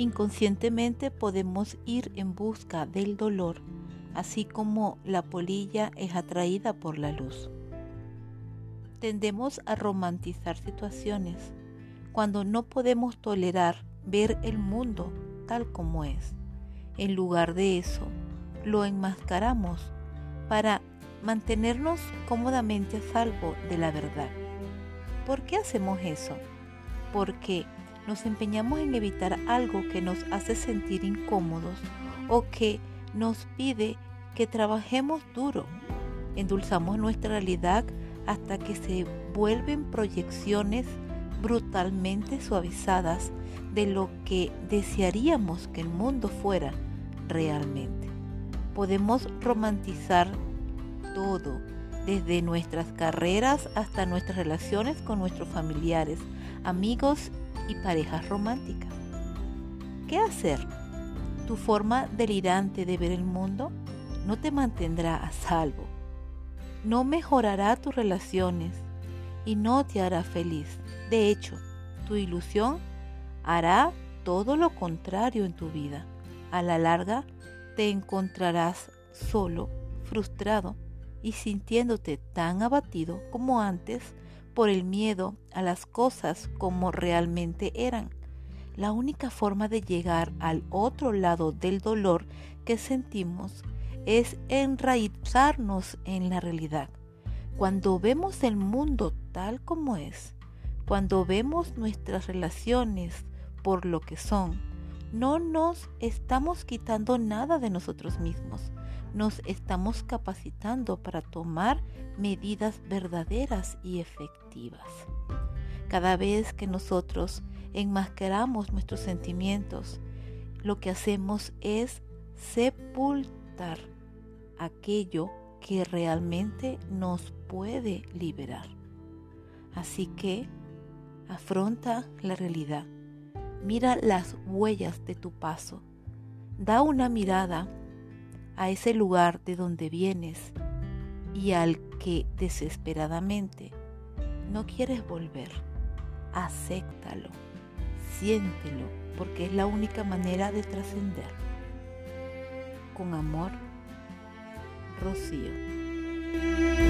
Inconscientemente podemos ir en busca del dolor, así como la polilla es atraída por la luz. Tendemos a romantizar situaciones cuando no podemos tolerar ver el mundo tal como es. En lugar de eso, lo enmascaramos para mantenernos cómodamente a salvo de la verdad. ¿Por qué hacemos eso? Porque nos empeñamos en evitar algo que nos hace sentir incómodos o que nos pide que trabajemos duro. Endulzamos nuestra realidad hasta que se vuelven proyecciones brutalmente suavizadas de lo que desearíamos que el mundo fuera realmente. Podemos romantizar todo, desde nuestras carreras hasta nuestras relaciones con nuestros familiares, amigos parejas románticas. ¿Qué hacer? Tu forma delirante de ver el mundo no te mantendrá a salvo, no mejorará tus relaciones y no te hará feliz. De hecho, tu ilusión hará todo lo contrario en tu vida. A la larga, te encontrarás solo, frustrado y sintiéndote tan abatido como antes por el miedo a las cosas como realmente eran. La única forma de llegar al otro lado del dolor que sentimos es enraizarnos en la realidad. Cuando vemos el mundo tal como es, cuando vemos nuestras relaciones por lo que son, no nos estamos quitando nada de nosotros mismos, nos estamos capacitando para tomar medidas verdaderas y efectivas. Cada vez que nosotros enmascaramos nuestros sentimientos, lo que hacemos es sepultar aquello que realmente nos puede liberar. Así que afronta la realidad. Mira las huellas de tu paso. Da una mirada a ese lugar de donde vienes y al que desesperadamente no quieres volver. Acéptalo, siéntelo, porque es la única manera de trascender. Con amor, Rocío.